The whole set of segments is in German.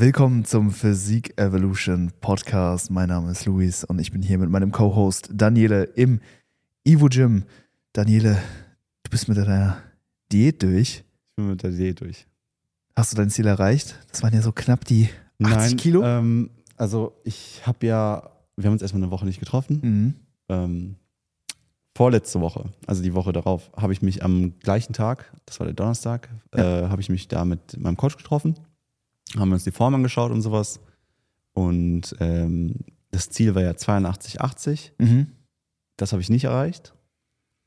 Willkommen zum Physik Evolution Podcast. Mein Name ist Luis und ich bin hier mit meinem Co-Host Daniele im Ivo Gym. Daniele, du bist mit deiner Diät durch. Ich bin mit der Diät durch. Hast du dein Ziel erreicht? Das waren ja so knapp die 80 Nein, Kilo. Ähm, also ich habe ja, wir haben uns erstmal eine Woche nicht getroffen. mhm. Ähm, vorletzte Woche, also die Woche darauf, habe ich mich am gleichen Tag, das war der Donnerstag, Ja. äh, habe ich mich da mit meinem Coach getroffen, haben uns die Form angeschaut und sowas. Und ähm, das Ziel war ja 82,80. Mhm. Das habe ich nicht erreicht.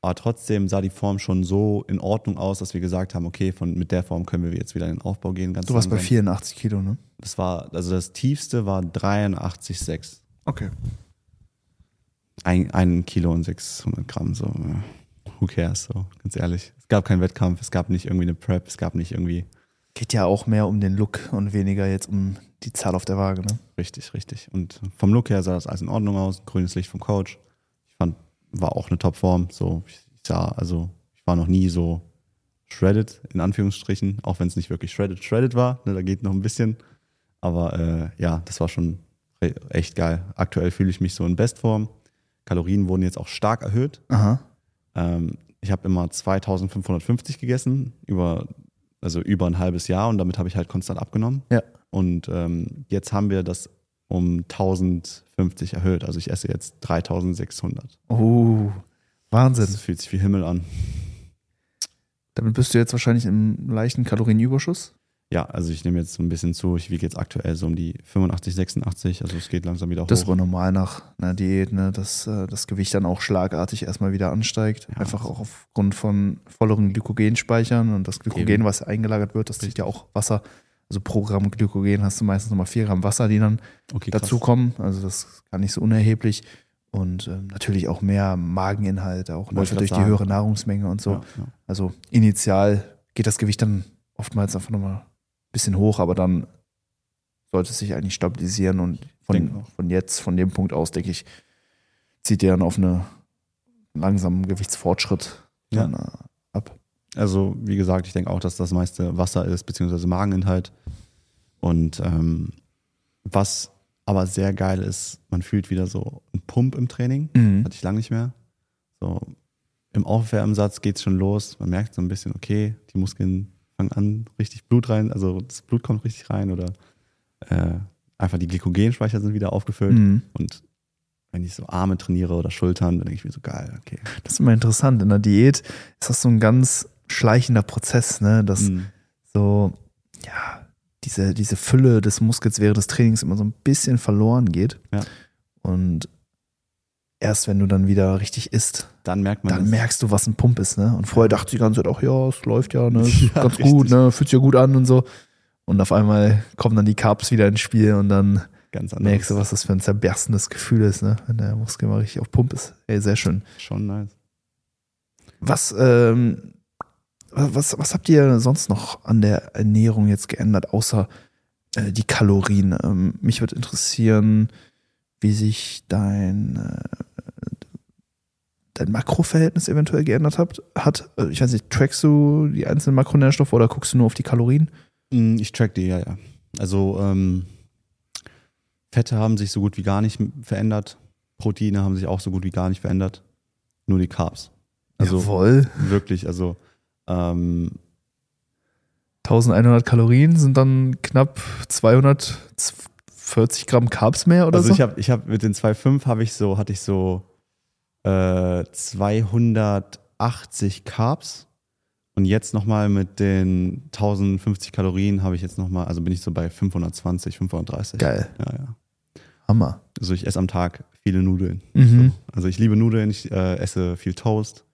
Aber trotzdem sah die Form schon so in Ordnung aus, dass wir gesagt haben, okay, von, mit der Form können wir jetzt wieder in den Aufbau gehen. Ganz Du warst bei langsam. 84 Kilo, ne? Das war, also das tiefste war 83,6. Okay. Ein, ein Kilo und 600 Gramm, so. Who cares, so, ganz ehrlich. Es gab keinen Wettkampf, es gab nicht irgendwie eine Prep, es gab nicht irgendwie. Geht ja auch mehr um den Look und weniger jetzt um die Zahl auf der Waage, ne? Richtig, richtig. Und vom Look her sah das alles in Ordnung aus. Grünes Licht vom Coach. Ich fand, war auch eine Topform. So, ich sah, also, ich war noch nie so shredded, in Anführungsstrichen, auch wenn es nicht wirklich shredded, shredded war. Ne, da geht noch ein bisschen. Aber äh, ja, das war schon echt geil. Aktuell fühle ich mich so in Bestform. Kalorien wurden jetzt auch stark erhöht. Aha. Ähm, ich habe immer 2550 gegessen, über, also über ein halbes Jahr und damit habe ich halt konstant abgenommen. Ja. Und ähm, jetzt haben wir das um 1050 erhöht. Also ich esse jetzt 3600. Oh, Wahnsinn. Das fühlt sich wie Himmel an. Damit bist du jetzt wahrscheinlich im leichten Kalorienüberschuss. Ja, also ich nehme jetzt so ein bisschen zu. Ich wiege jetzt aktuell so um die 85, 86. Also es geht langsam wieder hoch. Das war normal nach einer Diät, ne, dass äh, das Gewicht dann auch schlagartig erstmal wieder ansteigt. Ja. Einfach auch aufgrund von volleren Glykogenspeichern und das Glykogen, Eben. was eingelagert wird, das zieht ja auch Wasser. Also pro Gramm Glykogen hast du meistens nochmal 4 Gramm Wasser, die dann okay, dazukommen. Also das ist gar nicht so unerheblich. Und ähm, natürlich auch mehr Mageninhalt, auch Wollte ich einfach durch die höhere Nahrungsmenge und so. Ja, ja. Also initial geht das Gewicht dann oftmals einfach nochmal bisschen hoch, aber dann sollte es sich eigentlich stabilisieren und von, von jetzt, von dem Punkt aus, denke ich, zieht der dann auf eine langsamen Gewichtsfortschritt Ja. dann, äh, ab. Also, wie gesagt, ich denke auch, dass das meiste Wasser ist, beziehungsweise Mageninhalt. Und ähm, was aber sehr geil ist, man fühlt wieder so einen Pump im Training. Mhm. Hatte ich lange nicht mehr. So im Aufwärmsatz geht es schon los. Man merkt so ein bisschen, okay, die Muskeln fangen an, richtig Blut rein, also das Blut kommt richtig rein oder äh, einfach die Glykogenspeicher sind wieder aufgefüllt. Mhm. Und wenn ich so Arme trainiere oder Schultern, dann denke ich mir so geil, okay. Das ist immer interessant. In der Diät ist das so ein ganz schleichender Prozess, ne? dass Mhm. so, ja, diese, diese Fülle des Muskels während des Trainings immer so ein bisschen verloren geht. Ja. Und erst wenn du dann wieder richtig isst, Dann merkt man dann das. merkst du, was ein Pump ist, ne? Und vorher dachte ich die ganze Zeit, ach ja, es läuft ja, ne? Ja, ganz richtig. gut, ne? Fühlt sich ja gut an und so. Und auf einmal kommen dann die Carbs wieder ins Spiel und dann merkst du, was das für ein zerberstendes Gefühl ist, ne? Wenn der Muskel mal richtig auf Pump ist. Ey, sehr schön. Schon nice. Was, ähm, was, was habt ihr sonst noch an der Ernährung jetzt geändert, außer äh, die Kalorien? Ähm, mich würde interessieren, wie sich dein, äh, dein Makroverhältnis eventuell geändert hat. hat. Äh, Ich weiß nicht, trackst du die einzelnen Makronährstoffe oder guckst du nur auf die Kalorien? Mm, Ich track die, ja, ja. Also ähm, Fette haben sich so gut wie gar nicht verändert. Proteine haben sich auch so gut wie gar nicht verändert. Nur die Carbs. Also Jawohl. wirklich, also ähm, 1100 Kalorien sind dann knapp 240 Gramm Carbs mehr oder also so? ich habe ich hab mit den 2,5 habe ich so, hatte ich so äh, 280 Carbs. Und jetzt nochmal mit den 1050 Kalorien habe ich jetzt nochmal, also bin ich so bei 520, 530. Geil. Ja, ja. Hammer. Also ich esse am Tag viele Nudeln. Mhm. Also ich liebe Nudeln, ich äh, esse viel Toast.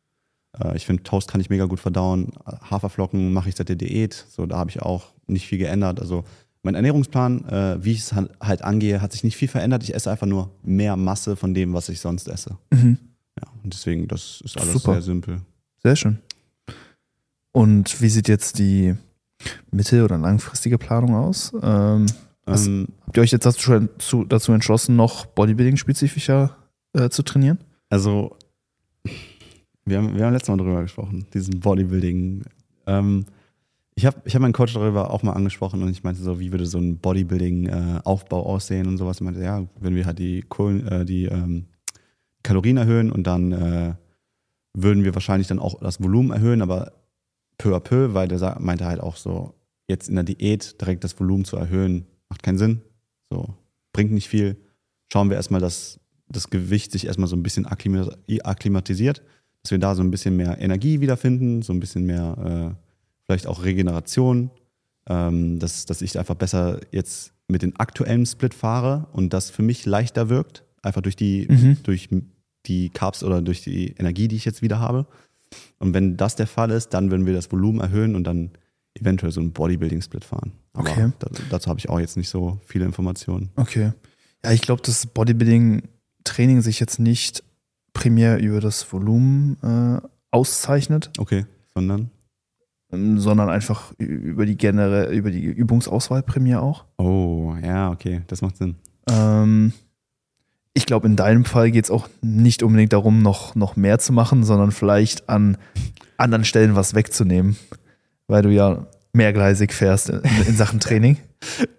Äh, ich finde, Toast kann ich mega gut verdauen. Haferflocken mache ich seit der Diät. So, da habe ich auch nicht viel geändert. Also mein Ernährungsplan, äh, wie ich es halt angehe, hat sich nicht viel verändert. Ich esse einfach nur mehr Masse von dem, was ich sonst esse. Mhm. Ja, und deswegen, das ist alles Super. sehr simpel. Sehr schön. Und wie sieht jetzt die mittel- oder langfristige Planung aus? Ähm, Was- Ähm, habt ihr euch jetzt dazu, zu, dazu entschlossen, noch Bodybuilding-spezifischer äh, zu trainieren? Also, wir haben, wir haben letztes Mal drüber gesprochen, diesen Bodybuilding. Ähm, Ich habe ich hab meinen Coach darüber auch mal angesprochen und ich meinte so, wie würde so ein Bodybuilding-Aufbau aussehen und sowas. Ich meinte, ja, wenn wir halt die, Kohlen, äh, die ähm, Kalorien erhöhen und dann äh, würden wir wahrscheinlich dann auch das Volumen erhöhen, aber peu à peu, weil der meinte halt auch so, jetzt in der Diät direkt das Volumen zu erhöhen, macht keinen Sinn. So, bringt nicht viel. Schauen wir erstmal, dass das Gewicht sich erstmal so ein bisschen akklima- akklimatisiert, dass wir da so ein bisschen mehr Energie wiederfinden, so ein bisschen mehr äh, vielleicht auch Regeneration, ähm, dass, dass ich einfach besser jetzt mit den aktuellen Split fahre und das für mich leichter wirkt, einfach durch die, Mhm. durch die Carbs oder durch die Energie, die ich jetzt wieder habe. Und wenn das der Fall ist, dann würden wir das Volumen erhöhen und dann eventuell so einen Bodybuilding-Split fahren. Aber Okay. da, dazu habe ich auch jetzt nicht so viele Informationen. Okay. Ja, ich glaube, dass Bodybuilding-Training sich jetzt nicht primär über das Volumen äh, auszeichnet, Okay, sondern? ähm, sondern einfach über die generell, über die Übungsauswahl primär auch. Oh, ja, okay, das macht Sinn. Ähm, ich glaube, in deinem Fall geht es auch nicht unbedingt darum, noch, noch mehr zu machen, sondern vielleicht an anderen Stellen was wegzunehmen, weil du ja mehrgleisig fährst in, in Sachen Training.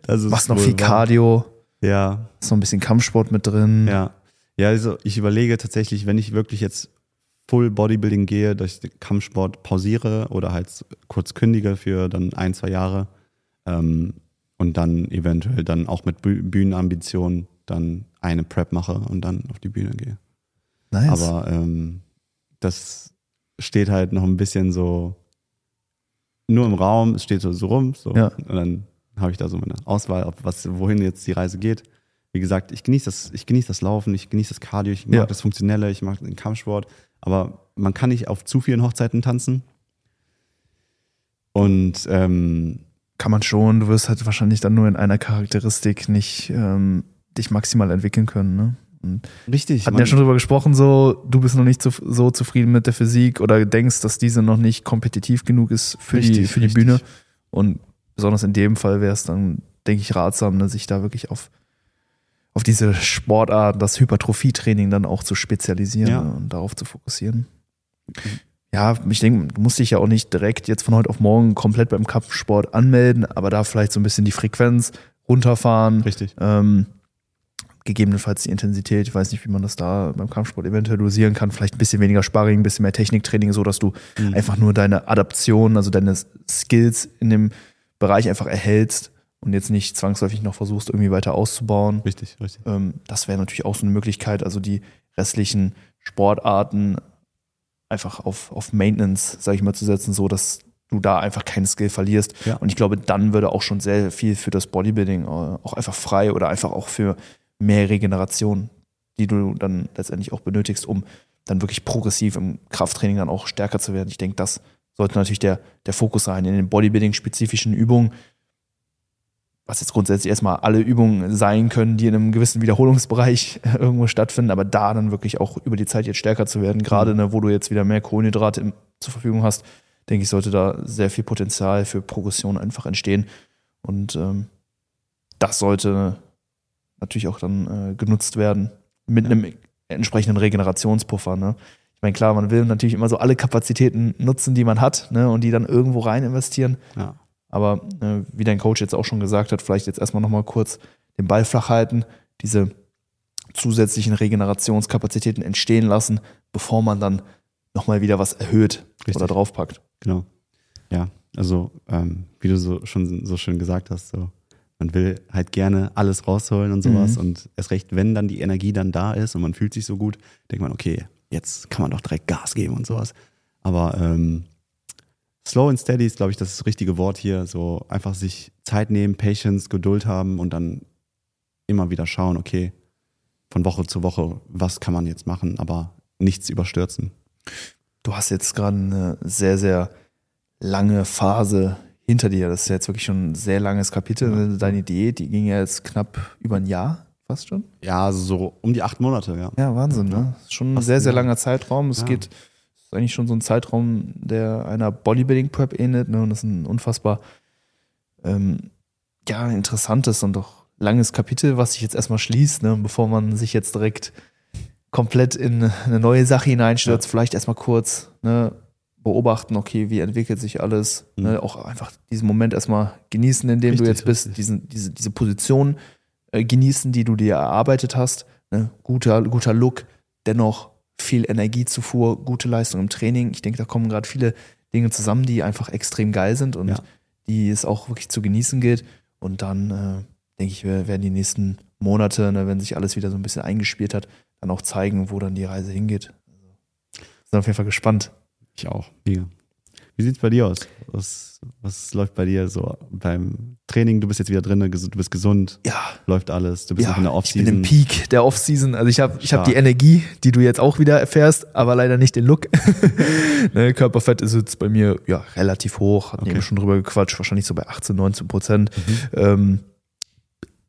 Das ist Machst noch viel wahr. Cardio, Ja, ist noch ein bisschen Kampfsport mit drin. Ja. Ja, also ich überlege tatsächlich, wenn ich wirklich jetzt Full Bodybuilding gehe, dass ich den Kampfsport pausiere oder halt kurz kündige für dann ein, zwei Jahre ähm, und dann eventuell dann auch mit Büh- Bühnenambitionen dann eine Prep mache und dann auf die Bühne gehe. Nice. Aber ähm, das steht halt noch ein bisschen so nur im Raum, es steht so, so rum, so. Ja. Und dann habe ich da so meine Auswahl, ob was, wohin jetzt die Reise geht. Wie gesagt, ich genieße das, ich genieße das Laufen, ich genieße das Cardio, ich mag Ja. das Funktionelle, ich mag den Kampfsport, aber man kann nicht auf zu vielen Hochzeiten tanzen. Und ähm, Kann man schon, du wirst halt wahrscheinlich dann nur in einer Charakteristik nicht ähm, dich maximal entwickeln können. Ne? Und richtig, hatten ja schon drüber gesprochen, so du bist noch nicht so, so zufrieden mit der Physik oder denkst, dass diese noch nicht kompetitiv genug ist für die, Richtig, für die richtig. Bühne. Und besonders in dem Fall wäre es dann, denke ich, ratsam, ne, sich da wirklich auf, auf diese Sportart, das Hypertrophietraining dann auch zu spezialisieren Ja. ne, und darauf zu fokussieren. Ja, ich denke, du musst dich ja auch nicht direkt jetzt von heute auf morgen komplett beim Kampfsport anmelden, aber da vielleicht so ein bisschen die Frequenz runterfahren, richtig. ähm, gegebenenfalls die Intensität, ich weiß nicht, wie man das da beim Kampfsport eventuell dosieren kann, vielleicht ein bisschen weniger Sparring, ein bisschen mehr Techniktraining, so dass du Mhm. einfach nur deine Adaption, also deine Skills in dem Bereich einfach erhältst und jetzt nicht zwangsläufig noch versuchst, irgendwie weiter auszubauen. Richtig, richtig. Ähm, das wäre natürlich auch so eine Möglichkeit, also die restlichen Sportarten einfach auf, auf Maintenance, sage ich mal, zu setzen, so dass du da einfach keinen Skill verlierst. Ja. Und ich glaube, dann würde auch schon sehr viel für das Bodybuilding äh, auch einfach frei oder einfach auch für mehr Regeneration, die du dann letztendlich auch benötigst, um dann wirklich progressiv im Krafttraining dann auch stärker zu werden. Ich denke, das sollte natürlich der, der Fokus sein in den Bodybuilding-spezifischen Übungen, was jetzt grundsätzlich erstmal alle Übungen sein können, die in einem gewissen Wiederholungsbereich irgendwo stattfinden, aber da dann wirklich auch über die Zeit jetzt stärker zu werden, gerade ne, wo du jetzt wieder mehr Kohlenhydrate im, zur Verfügung hast, denke ich, sollte da sehr viel Potenzial für Progression einfach entstehen. Und ähm, das sollte natürlich auch dann äh, genutzt werden mit Ja. einem entsprechenden Regenerationspuffer. Ne? Ich meine, klar, man will natürlich immer so alle Kapazitäten nutzen, die man hat, ne, und die dann irgendwo rein investieren. Ja. Aber äh, wie dein Coach jetzt auch schon gesagt hat, vielleicht jetzt erstmal nochmal kurz den Ball flach halten, diese zusätzlichen Regenerationskapazitäten entstehen lassen, bevor man dann nochmal wieder was erhöht Richtig. oder draufpackt. Genau. Ja, also ähm, wie du so schon so schön gesagt hast, so man will halt gerne alles rausholen und sowas Mhm. und erst recht, wenn dann die Energie dann da ist und man fühlt sich so gut, denkt man, okay, jetzt kann man doch direkt Gas geben und sowas. Aber ähm, slow and steady ist, glaube ich, das richtige Wort hier. So einfach sich Zeit nehmen, Patience, Geduld haben und dann immer wieder schauen, okay, von Woche zu Woche, was kann man jetzt machen, aber nichts überstürzen. Du hast jetzt gerade eine sehr, sehr lange Phase hinter dir. Das ist jetzt wirklich schon ein sehr langes Kapitel. Deine Diät, die ging ja jetzt knapp über ein Jahr, fast schon. Ja, also so um die acht Monate, ja. Ja, Wahnsinn, ne? Das ist schon ein sehr, sehr langer Zeitraum. Es Ja. geht, es ist eigentlich schon so ein Zeitraum, der einer Bodybuilding-Prep ähnelt, ne? Und das ist ein unfassbar ähm, ja, interessantes und auch langes Kapitel, was sich jetzt erstmal schließt, ne? Bevor man sich jetzt direkt komplett in eine neue Sache hineinstürzt, vielleicht erstmal kurz, ne? Beobachten, okay, wie entwickelt sich alles, Mhm. ne? auch einfach diesen Moment erstmal genießen, in dem du Richtig, jetzt bist, richtig. diesen, diese, diese Position äh, genießen, die du dir erarbeitet hast. Ne? Guter, guter Look, dennoch viel Energiezufuhr, gute Leistung im Training. Ich denke, da kommen gerade viele Dinge zusammen, die einfach extrem geil sind und Ja. die es auch wirklich zu genießen gilt. Und dann äh, denke ich, wir werden die nächsten Monate, ne, wenn sich alles wieder so ein bisschen eingespielt hat, dann auch zeigen, wo dann die Reise hingeht. Also, sind auf jeden Fall gespannt. Ich auch. Mega. Wie sieht's bei dir aus? Was, was läuft bei dir so beim Training? Du bist jetzt wieder drin, du bist gesund, Ja, läuft alles, du bist ja in der ich bin im Offseason. Peak der Offseason. Also ich habe ich hab die Energie, die du jetzt auch wieder erfährst, aber leider nicht den Look. ne, Körperfett ist jetzt bei mir ja relativ hoch, hatten Okay. eben schon drüber gequatscht, wahrscheinlich so bei 18, 19 Prozent. Mhm. Ähm,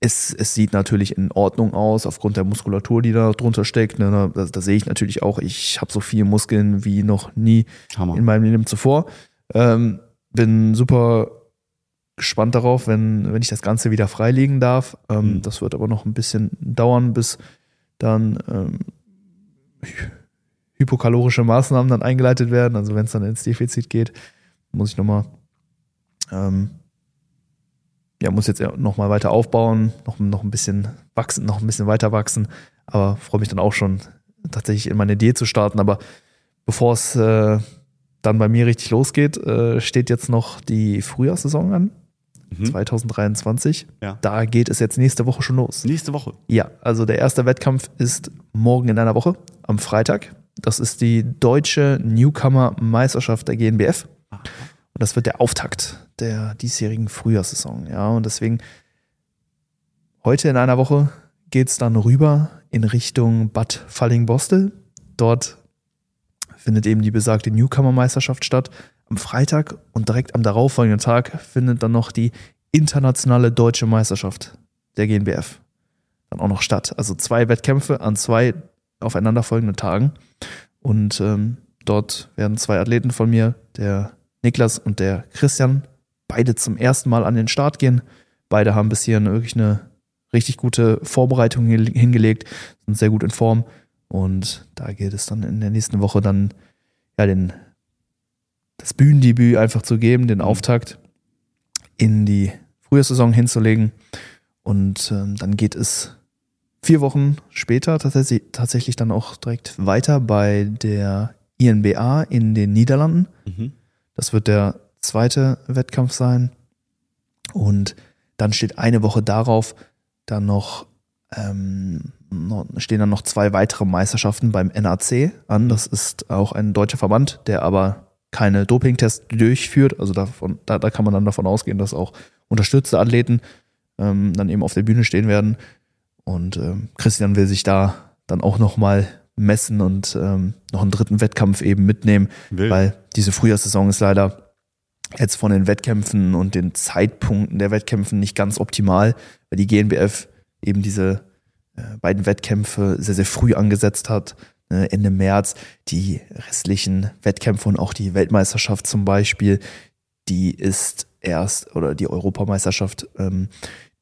es, es sieht natürlich in Ordnung aus, aufgrund der Muskulatur, die da drunter steckt. Ne, da, da sehe ich natürlich auch, ich habe so viele Muskeln wie noch nie Hammer. in meinem Leben zuvor. Ähm, bin super gespannt darauf, wenn, wenn ich das Ganze wieder freilegen darf. Ähm, Mhm. Das wird aber noch ein bisschen dauern, bis dann ähm, hy- hypokalorische Maßnahmen dann eingeleitet werden. Also wenn es dann ins Defizit geht, muss ich nochmal ähm, ja, muss jetzt nochmal weiter aufbauen, noch, noch ein bisschen wachsen, noch ein bisschen weiter wachsen, aber freue mich dann auch schon tatsächlich in meine Idee zu starten. Aber bevor es äh, dann bei mir richtig losgeht, äh, steht jetzt noch die Frühjahrssaison an, Mhm. 2023. Ja. Da geht es jetzt nächste Woche schon los. Nächste Woche. Ja, also der erste Wettkampf ist morgen in einer Woche, am Freitag. Das ist die deutsche Newcomer-Meisterschaft der GNBF. Und das wird der Auftakt der diesjährigen Frühjahrssaison. Ja, und deswegen heute in einer Woche geht es dann rüber in Richtung Bad Falling-Bostel. Dort findet eben die besagte Newcomer-Meisterschaft statt am Freitag und direkt am darauffolgenden Tag findet dann noch die internationale deutsche Meisterschaft der GNBF dann auch noch statt. Also zwei Wettkämpfe an zwei aufeinanderfolgenden Tagen. Und ähm, dort werden zwei Athleten von mir, der Niklas und der Christian, beide zum ersten Mal an den Start gehen. Beide haben bis hierhin wirklich eine richtig gute Vorbereitung hin- hingelegt, sind sehr gut in Form. Und da gilt es dann in der nächsten Woche dann ja den, das Bühnendebüt einfach zu geben, den Auftakt in die Frühjahrssaison hinzulegen. Und ähm, dann geht es vier Wochen später tatsächlich, tatsächlich dann auch direkt weiter bei der INBA in den Niederlanden. Mhm. Das wird der zweite Wettkampf sein. Und dann steht eine Woche darauf dann noch, ähm, stehen dann noch zwei weitere Meisterschaften beim NAC an. Das ist auch ein deutscher Verband, der aber keine Dopingtests durchführt. Also davon, da, da kann man dann davon ausgehen, dass auch unterstützte Athleten ähm, dann eben auf der Bühne stehen werden. Und ähm, Christian will sich da dann auch nochmal messen und ähm, noch einen dritten Wettkampf eben mitnehmen, Wild. weil diese Frühjahrssaison ist leider jetzt von den Wettkämpfen und den Zeitpunkten der Wettkämpfen nicht ganz optimal, weil die GNBF eben diese äh, beiden Wettkämpfe sehr, sehr früh angesetzt hat. äh, Ende März. Die restlichen Wettkämpfe und auch die Weltmeisterschaft zum Beispiel, die ist erst, oder die Europameisterschaft, ähm,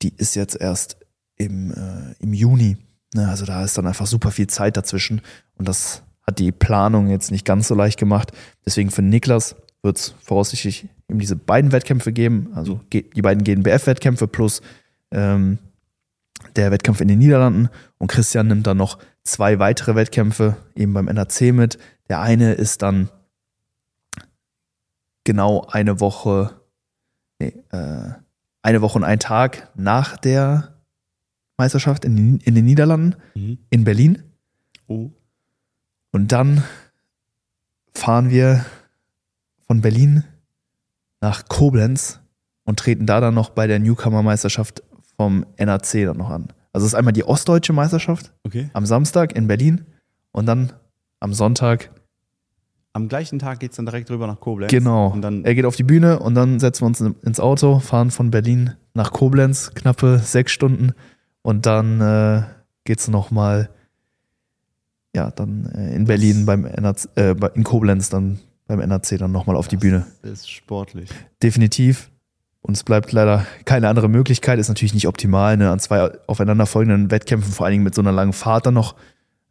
die ist jetzt erst im, äh, im Juni. Ne, also da ist dann einfach super viel Zeit dazwischen und das hat die Planung jetzt nicht ganz so leicht gemacht. Deswegen für Niklas wird es voraussichtlich eben diese beiden Wettkämpfe geben, also die beiden GNBF-Wettkämpfe plus ähm, der Wettkampf in den Niederlanden und Christian nimmt dann noch zwei weitere Wettkämpfe eben beim NAC mit. Der eine ist dann genau eine Woche, nee, äh, eine Woche und ein Tag nach der Meisterschaft in, den- in den Niederlanden Mhm. in Berlin. Oh. Und dann fahren wir von Berlin nach Koblenz und treten da dann noch bei der Newcomer-Meisterschaft vom NAC dann noch an. Also es ist einmal die ostdeutsche Meisterschaft Okay. am Samstag in Berlin und dann am Sonntag, Am gleichen Tag geht es dann direkt rüber nach Koblenz. genau. Und dann er geht auf die Bühne und dann setzen wir uns ins Auto, fahren von Berlin nach Koblenz, knappe sechs Stunden und dann äh, geht es nochmal, ja, dann äh, in Berlin beim NAC, äh, in Koblenz dann beim NAC dann nochmal auf die Bühne. Das ist sportlich. definitiv. Uns bleibt leider keine andere Möglichkeit. Ist natürlich nicht optimal, ne, an zwei aufeinanderfolgenden Wettkämpfen, vor allen Dingen mit so einer langen Fahrt dann noch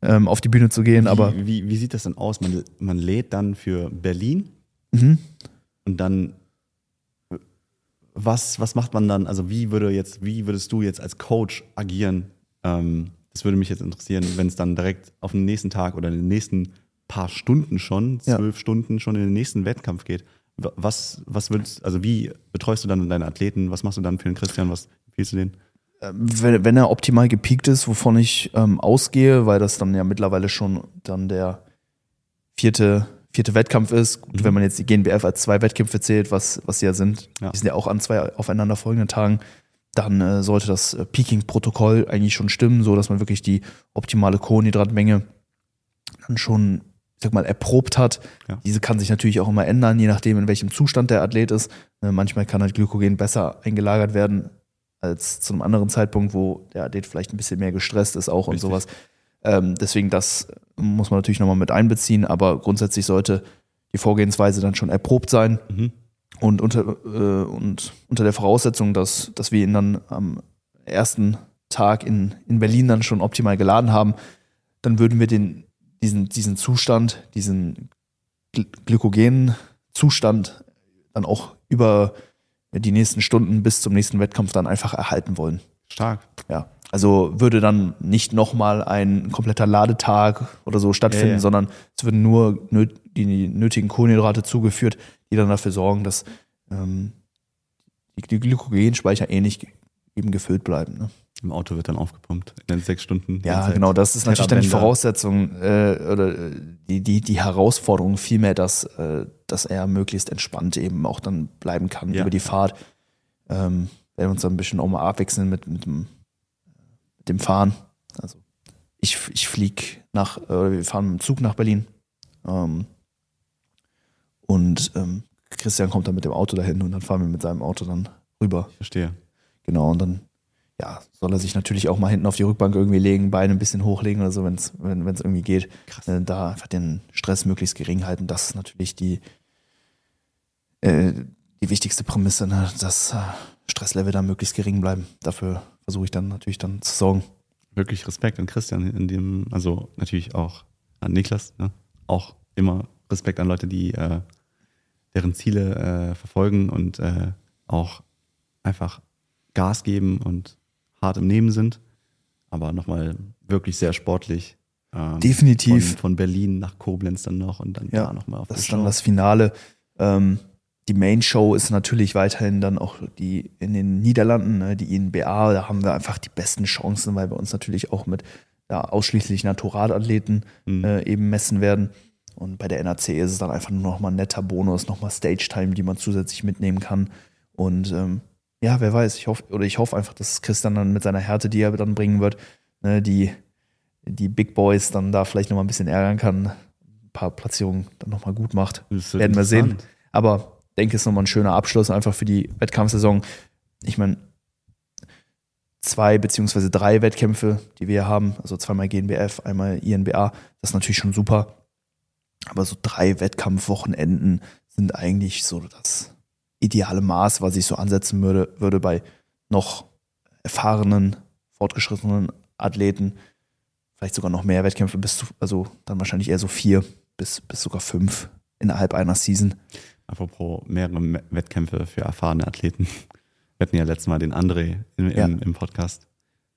ähm, auf die Bühne zu gehen. Wie, Aber wie, wie sieht das dann aus? Man, man lädt dann für Berlin Mhm. Und dann, was, was macht man dann? Also, wie würde jetzt, wie würdest du jetzt als Coach agieren? Ähm, das würde mich jetzt interessieren, wenn es dann direkt auf den nächsten Tag oder in den nächsten paar Stunden schon, Ja. zwölf Stunden schon in den nächsten Wettkampf geht. Wa- Was, was würdest, also wie betreust du dann deine Athleten? Was machst du dann für den Christian? Was empfiehlst du denen? wenn, wenn er optimal gepiekt ist, wovon ich ähm, ausgehe, weil das dann ja mittlerweile schon dann der vierte, vierte Wettkampf ist. Gut, wenn man jetzt die GNBF als zwei Wettkämpfe zählt, was, was sie ja sind, Ja. die sind ja auch an zwei aufeinanderfolgenden Tagen, dann äh, sollte das äh, Peaking-Protokoll eigentlich schon stimmen, so dass man wirklich die optimale Kohlenhydratmenge dann schon, ich sag mal, erprobt hat. Ja. Diese kann sich natürlich auch immer ändern, je nachdem, in welchem Zustand der Athlet ist. Äh, manchmal kann halt Glykogen besser eingelagert werden als zu einem anderen Zeitpunkt, wo der Athlet vielleicht ein bisschen mehr gestresst ist auch und Richtig. sowas. Ähm, deswegen, das muss man natürlich nochmal mit einbeziehen, aber grundsätzlich sollte die Vorgehensweise dann schon erprobt sein Mhm. und unter, äh, und unter der Voraussetzung, dass, dass wir ihn dann am ersten Tag in, in Berlin dann schon optimal geladen haben, dann würden wir den, diesen, diesen Zustand, diesen gly- glykogenen Zustand dann auch über die nächsten Stunden bis zum nächsten Wettkampf dann einfach erhalten wollen. Stark. Ja. Also würde dann nicht nochmal ein kompletter Ladetag oder so stattfinden, Ja, ja. sondern es würden nur die nötigen Kohlenhydrate zugeführt, die dann dafür sorgen, dass ähm, die, Glykogenspeicher ähnlich ge- eben gefüllt bleiben. Ne? Im Auto wird dann aufgepumpt in den sechs Stunden. Ja, Zeit. genau, das ist natürlich dann die. Voraussetzung äh, oder die, die, die Herausforderung vielmehr, dass, äh, dass er möglichst entspannt eben auch dann bleiben kann Ja. über die Fahrt. Ähm, werden wir uns dann ein bisschen auch mal abwechseln mit, mit, dem, dem Fahren. Also ich, ich fliege nach, oder wir fahren mit dem Zug nach Berlin. Ähm, und ähm, Christian kommt dann mit dem Auto dahin und dann fahren wir mit seinem Auto dann rüber. Ich verstehe. Genau, und dann ja, soll er sich natürlich auch mal hinten auf die Rückbank irgendwie legen, Beine ein bisschen hochlegen oder so, wenn's, wenn es irgendwie geht. Krass. Äh, da einfach den Stress möglichst gering halten. Das ist natürlich die, äh, die wichtigste Prämisse, ne? dass äh, Stresslevel da möglichst gering bleiben. Dafür versuche ich dann natürlich dann zu sorgen. Wirklich Respekt an Christian, in dem, also natürlich auch an Niklas, ne? auch immer Respekt an Leute, die äh, deren Ziele äh, verfolgen und äh, auch einfach Gas geben und hart im Nehmen sind. Aber nochmal wirklich sehr sportlich. Ähm, Definitiv. Von, von Berlin nach Koblenz dann noch und dann Ja, da nochmal auf Das ist dann Show. das Finale. Ähm, die Main Show ist natürlich weiterhin dann auch die in den Niederlanden, ne, die INBA. Da haben wir einfach die besten Chancen, weil wir uns natürlich auch mit ja, ausschließlich Naturalathleten Mhm. äh, eben messen werden. Und bei der NAC ist es dann einfach nur noch mal ein netter Bonus, noch mal Stage Time, die man zusätzlich mitnehmen kann. Und ähm, ja, wer weiß, ich hoffe, oder ich hoffe einfach, dass Christian dann mit seiner Härte, die er dann bringen wird, ne, die, die Big Boys dann da vielleicht noch mal ein bisschen ärgern kann, ein paar Platzierungen dann noch mal gut macht. Werden wir sehen. Aber denke, ist nochmal ein schöner Abschluss einfach für die Wettkampfsaison. Ich meine, zwei beziehungsweise drei Wettkämpfe, die wir haben, also zweimal GNBF, einmal INBA, das ist natürlich schon super. Aber so drei Wettkampfwochenenden sind eigentlich so das ideale Maß, was ich so ansetzen würde, würde bei noch erfahrenen, fortgeschrittenen Athleten. Vielleicht sogar noch mehr Wettkämpfe, bis zu, also dann wahrscheinlich eher so vier bis, bis sogar fünf innerhalb einer Season. Apropos mehrere Me- Wettkämpfe für erfahrene Athleten. Wir hatten ja letztes Mal den André im, Ja. im, im Podcast.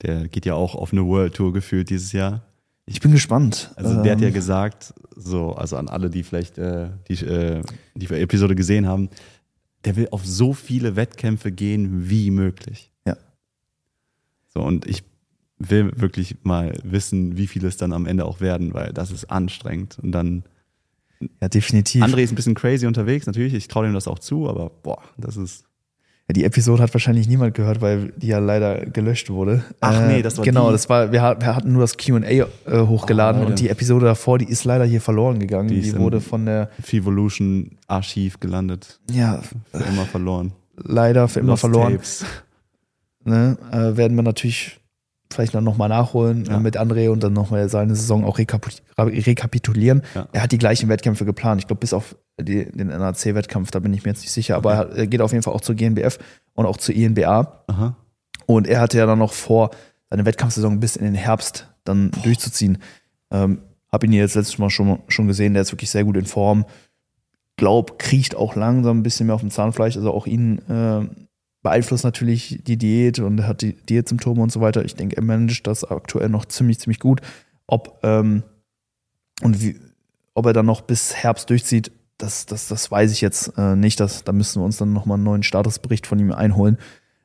Der geht ja auch auf eine World Tour gefühlt dieses Jahr. Ich bin gespannt. Also der hat ja Ähm, gesagt, so, also an alle, die vielleicht äh, die, äh, die Episode gesehen haben, der will auf so viele Wettkämpfe gehen wie möglich. Ja. So, und ich will wirklich mal wissen, wie viele es dann am Ende auch werden, weil das ist anstrengend. Und dann, ja, definitiv. André ist ein bisschen crazy unterwegs, natürlich, ich traue dem das auch zu, aber boah, das ist, Ja, die Episode hat wahrscheinlich niemand gehört, weil die ja leider gelöscht wurde. Ach nee, das war Genau, die. das war, wir, hat- wir hatten nur das QA äh, hochgeladen Oh, und die Episode davor, die ist leider hier verloren gegangen. Die Die, wurde von der, Fevolution Archiv gelandet, ja, für immer verloren. leider für immer Lost verloren. Tapes. Ne? Äh, werden wir natürlich vielleicht dann nochmal nachholen Ja. äh, mit André und dann nochmal seine Saison auch rekapit rekapitulieren. Ja. Er hat die gleichen Wettkämpfe geplant. Ich glaube, bis auf die, den NAC-Wettkampf, da bin ich mir jetzt nicht sicher, aber er, geht auf jeden Fall auch zur GNBF und auch zur INBA. Aha. Und er hatte ja dann noch vor, seine Wettkampfsaison bis in den Herbst dann durchzuziehen. Ähm, hab ihn jetzt letztes Mal schon, schon gesehen, der ist wirklich sehr gut in Form. glaube, kriecht auch langsam ein bisschen mehr auf dem Zahnfleisch. Also auch ihn äh, beeinflusst natürlich die Diät und hat die Diätsymptome und so weiter. Ich denke, er managt das aktuell noch ziemlich, ziemlich gut. Ob, ähm, und wie, ob er dann noch bis Herbst durchzieht, das, das, das weiß ich jetzt äh, nicht. Das, da müssen wir uns dann nochmal einen neuen Statusbericht von ihm einholen.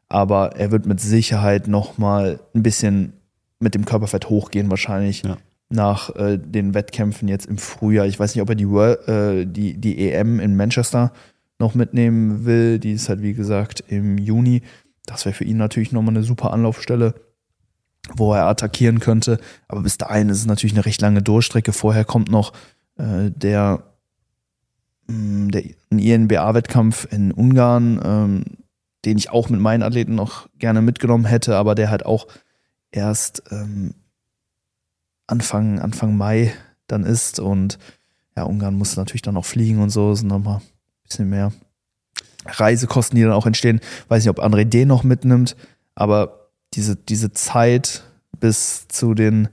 Aber er wird mit Sicherheit nochmal ein bisschen mit dem Körperfett hochgehen, wahrscheinlich Ja. nach äh, den Wettkämpfen jetzt im Frühjahr. Ich weiß nicht, ob er die, World, äh, die, die EM in Manchester noch mitnehmen will. Die ist halt, wie gesagt, im Juni. Das wäre für ihn natürlich nochmal eine super Anlaufstelle, wo er attackieren könnte. Aber bis dahin ist es natürlich eine recht lange Durchstrecke. Vorher kommt noch äh, der, mh, der ein INBA-Wettkampf in Ungarn, ähm, den ich auch mit meinen Athleten noch gerne mitgenommen hätte, aber der halt auch erst ähm, Anfang, Anfang Mai dann ist. Und ja, Ungarn muss natürlich dann auch fliegen und so, sind nochmal bisschen mehr Reisekosten, die dann auch entstehen. Weiß nicht, ob André den noch mitnimmt, aber diese, diese Zeit bis zu den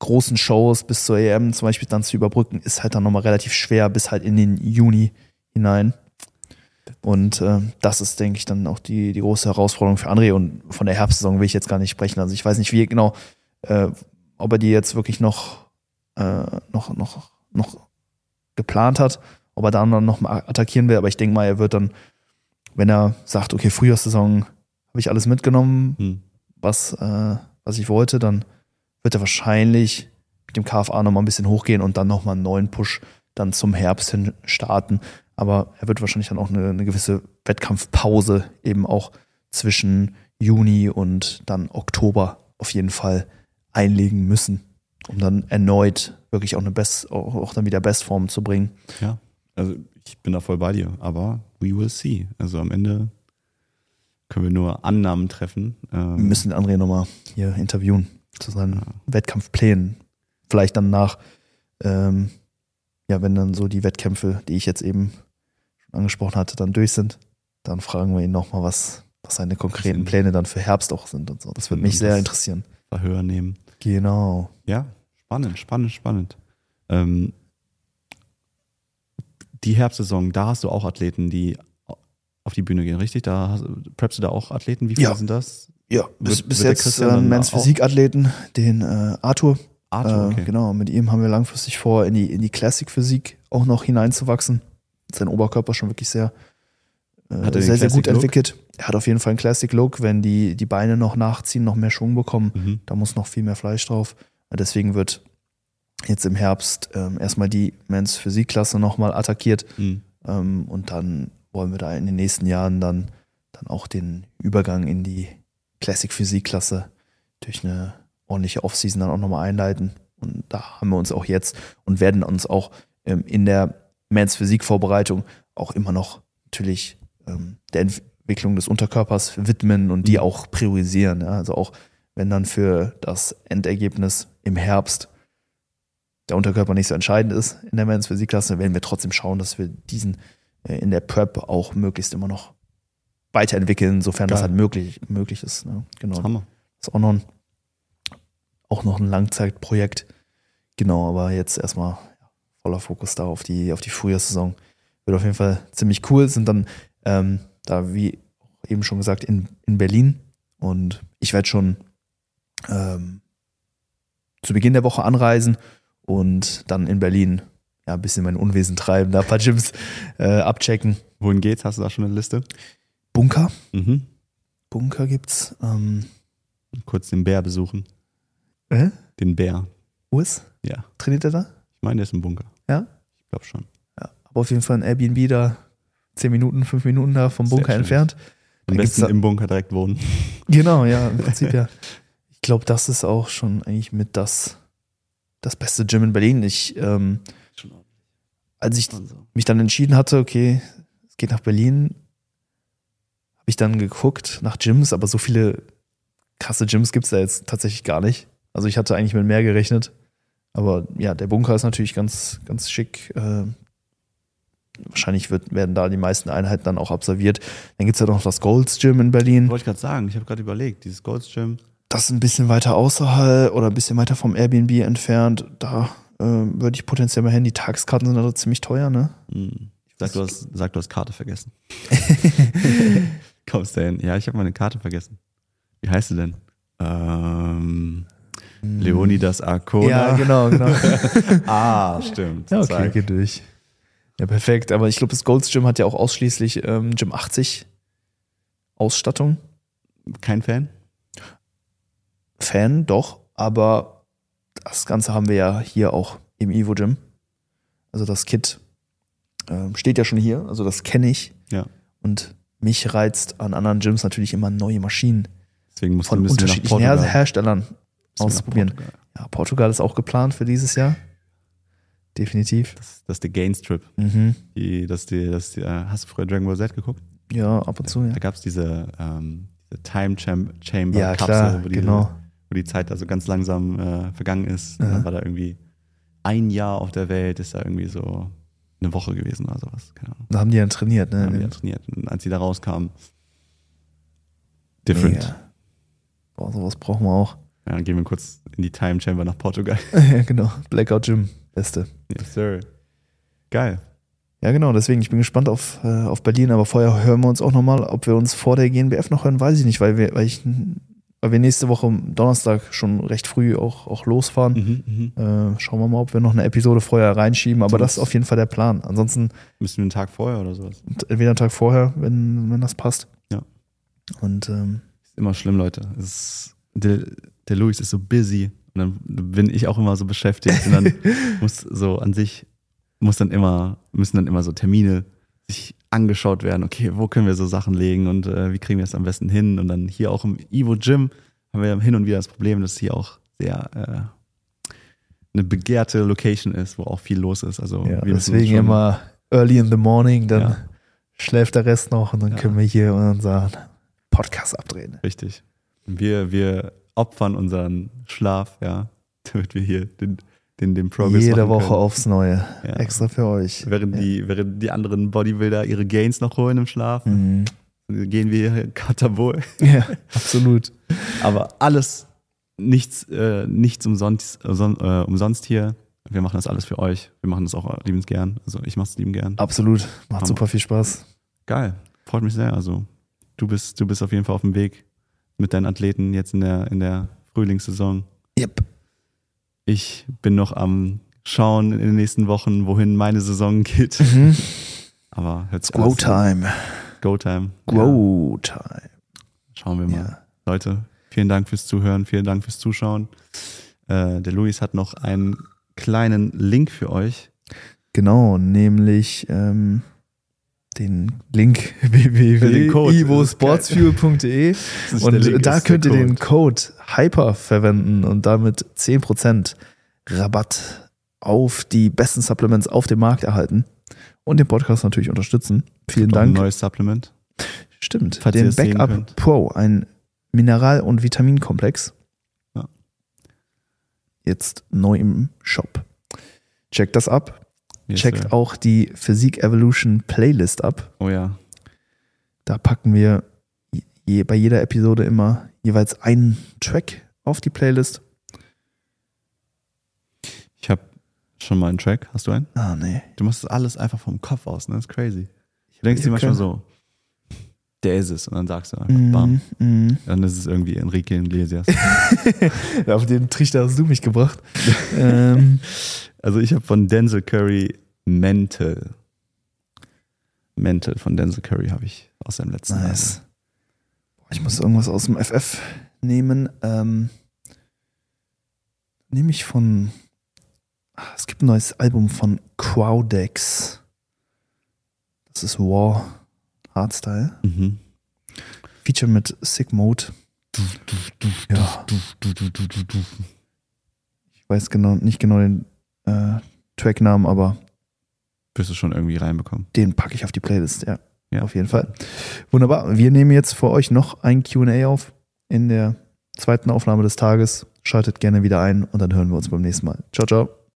großen Shows, bis zur EM zum Beispiel dann zu überbrücken, ist halt dann nochmal relativ schwer bis halt in den Juni hinein. Und äh, das ist, denke ich, dann auch die, die große Herausforderung für André. Und von der Herbstsaison will ich jetzt gar nicht sprechen. Also ich weiß nicht, wie genau, äh, ob er die jetzt wirklich noch, äh, noch, noch, noch geplant hat, ob er da dann noch mal attackieren will. Aber ich denke mal, er wird dann, wenn er sagt, okay, Frühjahrssaison habe ich alles mitgenommen, Hm. was, äh, was ich wollte, dann wird er wahrscheinlich mit dem KFA nochmal ein bisschen hochgehen und dann nochmal einen neuen Push dann zum Herbst hin starten. Aber er wird wahrscheinlich dann auch eine, eine gewisse Wettkampfpause eben auch zwischen Juni und dann Oktober auf jeden Fall einlegen müssen, um dann erneut wirklich auch eine Best, auch dann wieder Bestform zu bringen. Ja, also ich bin da voll bei dir, aber we will see. Also am Ende können wir nur Annahmen treffen. Wir Ähm, müssen den André nochmal hier interviewen zu seinen Wettkampfplänen. Vielleicht dann nach, ähm, ja, wenn dann so die Wettkämpfe, die ich jetzt eben schon angesprochen hatte, dann durch sind, dann fragen wir ihn nochmal, was, was seine konkreten Pläne dann für Herbst auch sind und so. Das würde mich sehr interessieren. Verhör nehmen. Genau. Ja, spannend, spannend, spannend. Ähm, die Herbstsaison, da hast du auch Athleten, die auf die Bühne gehen, richtig? Da preppst du da auch Athleten? Wie viele Ja. sind das? Ja, bis, bis jetzt äh, Men's Physikathleten, den äh, Arthur. Arthur, Äh, okay. Genau, mit ihm haben wir langfristig vor, in die, in die Classic-Physik auch noch hineinzuwachsen. Sein Oberkörper schon wirklich sehr, äh, er sehr, sehr gut entwickelt. Er hat auf jeden Fall einen Classic-Look, wenn die, die Beine noch nachziehen, noch mehr Schwung bekommen. Mhm. Da muss noch viel mehr Fleisch drauf. Deswegen wird jetzt im Herbst ähm, erstmal die Men's Physikklasse nochmal attackiert. Mhm. Ähm, und dann wollen wir da in den nächsten Jahren dann, dann auch den Übergang in die Classic Physik-Klasse durch eine ordentliche Offseason dann auch nochmal einleiten. Und da haben wir uns auch jetzt und werden uns auch ähm, in der Men's Physik-Vorbereitung auch immer noch natürlich ähm, der Entwicklung des Unterkörpers widmen und die Mhm. auch priorisieren. Ja? Also auch wenn dann für das Endergebnis im Herbst der Unterkörper nicht so entscheidend ist in der Men's Physikklasse, werden wir trotzdem schauen, dass wir diesen äh, in der Prep auch möglichst immer noch weiterentwickeln, sofern das Geil. halt möglich, möglich ist. Ne? Genau. Hammer. Das ist auch noch ein, auch noch ein Langzeitprojekt. Genau, aber jetzt erstmal voller Fokus da auf die, auf die Frühjahrssaison. Wird auf jeden Fall ziemlich cool. Sind dann ähm, da, wie eben schon gesagt, in, in Berlin. Und ich werde schon ähm, zu Beginn der Woche anreisen und dann in Berlin ja, ein bisschen mein Unwesen treiben, da ein paar Gyms äh, abchecken. Wohin geht's? Hast du da schon eine Liste? Bunker. Mhm. Bunker gibt's. Ähm, Kurz den Bär besuchen. äh? Den Bär. Urs? Ja. Trainiert er da? Ich meine, der ist im Bunker. Ja? Ich glaube schon. Ja, aber auf jeden Fall ein Airbnb da, zehn Minuten, fünf Minuten da vom Bunker entfernt. Am besten da- im Bunker direkt wohnen. Genau, ja, im Prinzip ja. Ich glaube, das ist auch schon eigentlich mit das, das beste Gym in Berlin. Ich, ähm, als ich mich dann entschieden hatte, okay, es geht nach Berlin, habe ich dann geguckt nach Gyms, aber so viele krasse Gyms gibt es da jetzt tatsächlich gar nicht. Also ich hatte eigentlich mit mehr gerechnet. Aber ja, der Bunker ist natürlich ganz, ganz schick. Äh, wahrscheinlich wird, werden da die meisten Einheiten dann auch absolviert. Dann gibt es ja noch das Golds Gym in Berlin. Wollte ich gerade sagen. Ich habe gerade überlegt, dieses Gold's Gym. Das ist ein bisschen weiter außerhalb oder ein bisschen weiter vom Airbnb entfernt. Da äh, würde ich potenziell mal hin. Die Tageskarten sind also ziemlich teuer, ne? Hm. Ich Sag, du hast, sag, du hast Karte vergessen. Kommst du hin? Ja, ich habe meine Karte vergessen. Wie heißt sie denn? Ähm, Leonidas Arcona. Ja, genau, genau. ah, stimmt. Ja, okay, geht durch. Ja, perfekt. Aber ich glaube, das Gold's Gym hat ja auch ausschließlich ähm, Gym 80 Ausstattung. Kein Fan? Fan, doch. Aber das Ganze haben wir ja hier auch im Evo Gym. Also das Kit ähm, steht ja schon hier. Also das kenne ich. Ja. Und mich reizt an anderen Gyms natürlich immer neue Maschinen Deswegen musst von du ein unterschiedlichen. Her Herstellern ausprobieren. Portugal. Ja, Portugal ist auch geplant für dieses Jahr. Definitiv. Das, das ist der Gains Trip. Mhm. Die, das, die, das, die, äh, hast du früher Dragon Ball Z geguckt? Ja, ab und zu, ja. Da gab es diese, ähm, diese Time Cham Chamber Ja, Kapsel, klar, genau. Wo die Zeit also ganz langsam äh, vergangen ist. Ja. dann war da irgendwie ein Jahr auf der Welt, ist da irgendwie so eine Woche gewesen oder sowas. Keine Ahnung. Da haben die dann trainiert, Dann ne? haben die ja trainiert. Und als sie da rauskamen, different. Mega. Boah, sowas brauchen wir auch. Ja, dann gehen wir kurz in die Time Chamber nach Portugal. ja, genau. Blackout Gym. Beste. yes, sir. Geil. Ja, genau. Deswegen, ich bin gespannt auf, äh, auf Berlin. Aber vorher hören wir uns auch nochmal. Ob wir uns vor der GNBF noch hören, weiß ich nicht, weil wir, weil ich, weil wir nächste Woche Donnerstag schon recht früh auch, auch losfahren. Mhm, mhm. Äh, schauen wir mal, ob wir noch eine Episode vorher reinschieben. Aber So. das ist auf jeden Fall der Plan. Ansonsten Müssen wir einen Tag vorher oder sowas? entweder einen Tag vorher, wenn, wenn das passt. Ja. Und ähm, Ist immer schlimm, Leute. Ist, der, der Luis ist so busy und dann bin ich auch immer so beschäftigt und dann muss so an sich muss dann immer müssen dann immer so Termine sich angeschaut werden. Okay, wo können wir so Sachen legen und äh, wie kriegen wir es am besten hin? Und dann hier auch im Evo Gym haben wir hin und wieder das Problem, dass hier auch sehr äh, eine begehrte Location ist, wo auch viel los ist. Also ja, deswegen immer early in the morning, dann Ja. schläft der Rest noch und dann Ja. können wir hier unseren Podcast abdrehen. Richtig. Wir, wir opfern unseren Schlaf, ja, damit wir hier den, den, den Progress Jede Woche können. aufs Neue. Ja. Extra für euch. Während, Ja. die, während die anderen Bodybuilder ihre Gains noch holen im Schlaf, Mhm. gehen wir Katabol. Ja, absolut. Aber alles, nichts, äh, nichts umsonst, äh, son- umsonst hier. Wir machen das alles für euch. Wir machen das auch liebend gern. Also ich mache es liebend gern. Absolut. Macht Hammer. super viel Spaß. Geil. Freut mich sehr. Also du bist, du bist auf jeden Fall auf dem Weg mit deinen Athleten jetzt in der, in der Frühlingssaison. Yep. Ich bin noch am Schauen in den nächsten Wochen, wohin meine Saison geht. Mhm. Aber hört sich Grow alles- Time. Go Time. Ja, Grow Time. schauen wir mal. Ja. Leute, vielen Dank fürs Zuhören, vielen Dank fürs Zuschauen. Äh, der Luis hat noch einen kleinen Link für euch. Genau, nämlich ähm, den Link Code. www.ivosportsfuel.de und da könnt ihr den Code. Code HYPER verwenden und damit 10% Rabatt auf die besten Supplements auf dem Markt erhalten und den Podcast natürlich unterstützen. Vielen Noch Ein Dank. neues Supplement. Stimmt. Falls den Backup. Pro, ein Mineral- und Vitaminkomplex. Ja. Jetzt neu im Shop. Checkt das ab. Yes, Checkt sir. auch die Physik Evolution Playlist ab. Oh ja. Da packen wir je, bei jeder Episode immer jeweils einen Track auf die Playlist. Ich habe schon mal einen Track. Hast du einen? Ah, nee. Du machst das alles einfach vom Kopf aus, ne? Das ist crazy. Du denkst Ich dir manchmal so, der ist es. Und dann sagst du einfach, bam. Mhm, mhm. Dann ist es irgendwie Enrique Iglesias. Auf den Trichter hast du mich gebracht. ähm, Also ich habe von Denzel Curry Mental. Mental von Denzel Curry habe ich aus seinem letzten nice. Boah, Ich muss irgendwas aus dem FF nehmen. Ähm, nehme ich von. Ah, Es gibt ein neues Album von Quaudex. Das ist War Hardstyle. Mhm. Feature mit Sick Mode. Ja. Ich weiß genau, nicht genau den äh, Tracknamen, aber Wirst du schon irgendwie reinbekommen. den packe ich auf die Playlist, ja. Ja. Auf jeden Fall. Wunderbar. Wir nehmen jetzt für euch noch ein QA auf in der zweiten Aufnahme des Tages. Schaltet gerne wieder ein und dann hören wir uns beim nächsten Mal. Ciao, ciao.